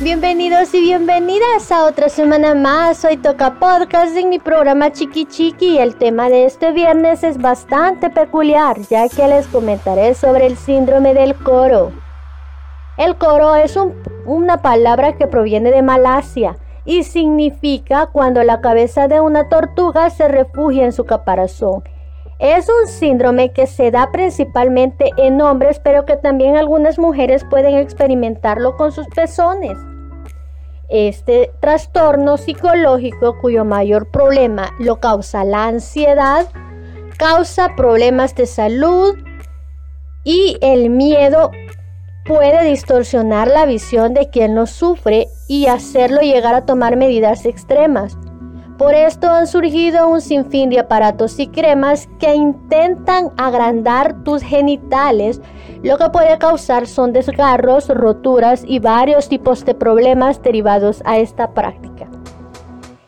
Bienvenidos y bienvenidas a otra semana más. Hoy toca podcast en mi programa Chiqui Chiqui el tema de este viernes es bastante peculiar, ya que les comentaré sobre el síndrome del coro. El coro es una palabra que proviene de Malasia y significa cuando la cabeza de una tortuga se refugia en su caparazón. Es un síndrome que se da principalmente en hombres, pero que también algunas mujeres pueden experimentarlo con sus pezones. Este trastorno psicológico cuyo mayor problema lo causa la ansiedad, causa problemas de salud y el miedo puede distorsionar la visión de quien lo sufre y hacerlo llegar a tomar medidas extremas. Por esto han surgido un sinfín de aparatos y cremas que intentan agrandar tus genitales. Lo que puede causar son desgarros, roturas y varios tipos de problemas derivados a esta práctica.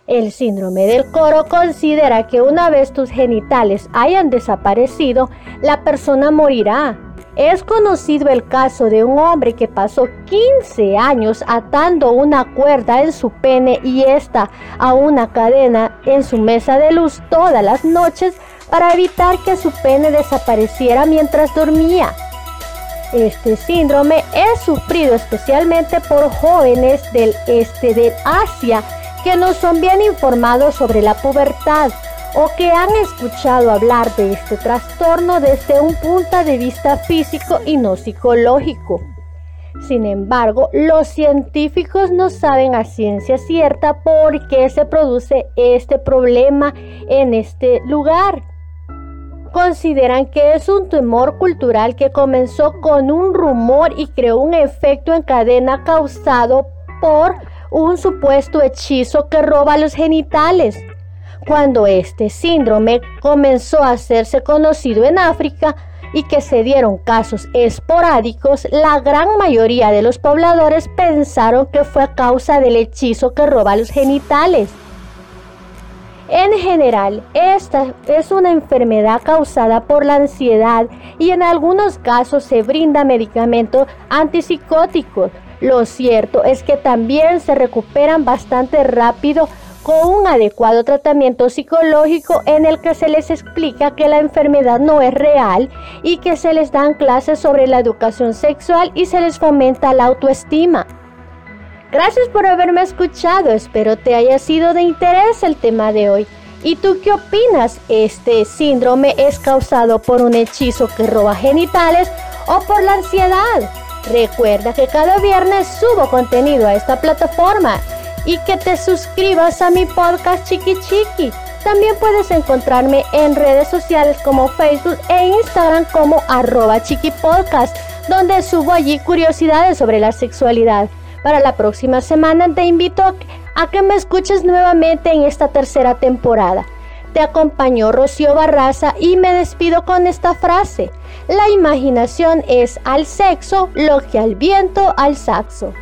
El síndrome del coro considera que una vez tus genitales hayan desaparecido, la persona morirá es conocido el caso de un hombre que pasó 15 años atando una cuerda en su pene y esta a una cadena en su mesa de luz todas las noches para evitar que su pene desapareciera mientras dormía. Este síndrome es sufrido especialmente por jóvenes del este de Asia que no son bien informados sobre la pubertad o que han escuchado hablar de este trastorno desde un punto de vista físico y no psicológico. Sin embargo, los científicos no saben a ciencia cierta por qué se produce este problema en este lugar. Consideran que es un temor cultural que comenzó con un rumor y creó un efecto en cadena causado por un supuesto hechizo que roba los genitales. Cuando este síndrome comenzó a hacerse conocido en África y que se dieron casos esporádicos, la gran mayoría de los pobladores pensaron que fue a causa del hechizo que roba los genitales. En general, esta es una enfermedad causada por la ansiedad y en algunos casos se brinda medicamentos antipsicóticos. Lo cierto es que también se recuperan bastante rápido con un adecuado tratamiento psicológico en el que se les explica que la enfermedad no es real y que se les dan clases sobre la educación sexual y se les fomenta la autoestima. Gracias por haberme escuchado, espero te haya sido de interés el tema de hoy. ¿Y tú qué opinas? ¿Este síndrome es causado por un hechizo que roba genitales o por la ansiedad? Recuerda que cada viernes subo contenido a esta plataforma y que te suscribas a mi podcast Chiqui Chiqui. También puedes encontrarme en redes sociales como Facebook e Instagram como arroba chiquipodcast, donde subo allí curiosidades sobre la sexualidad. Para la próxima semana te invito a que me escuches nuevamente en esta tercera temporada. Te acompañó Rocío Barraza y me despido con esta frase. La imaginación es al sexo lo que al viento al saxo.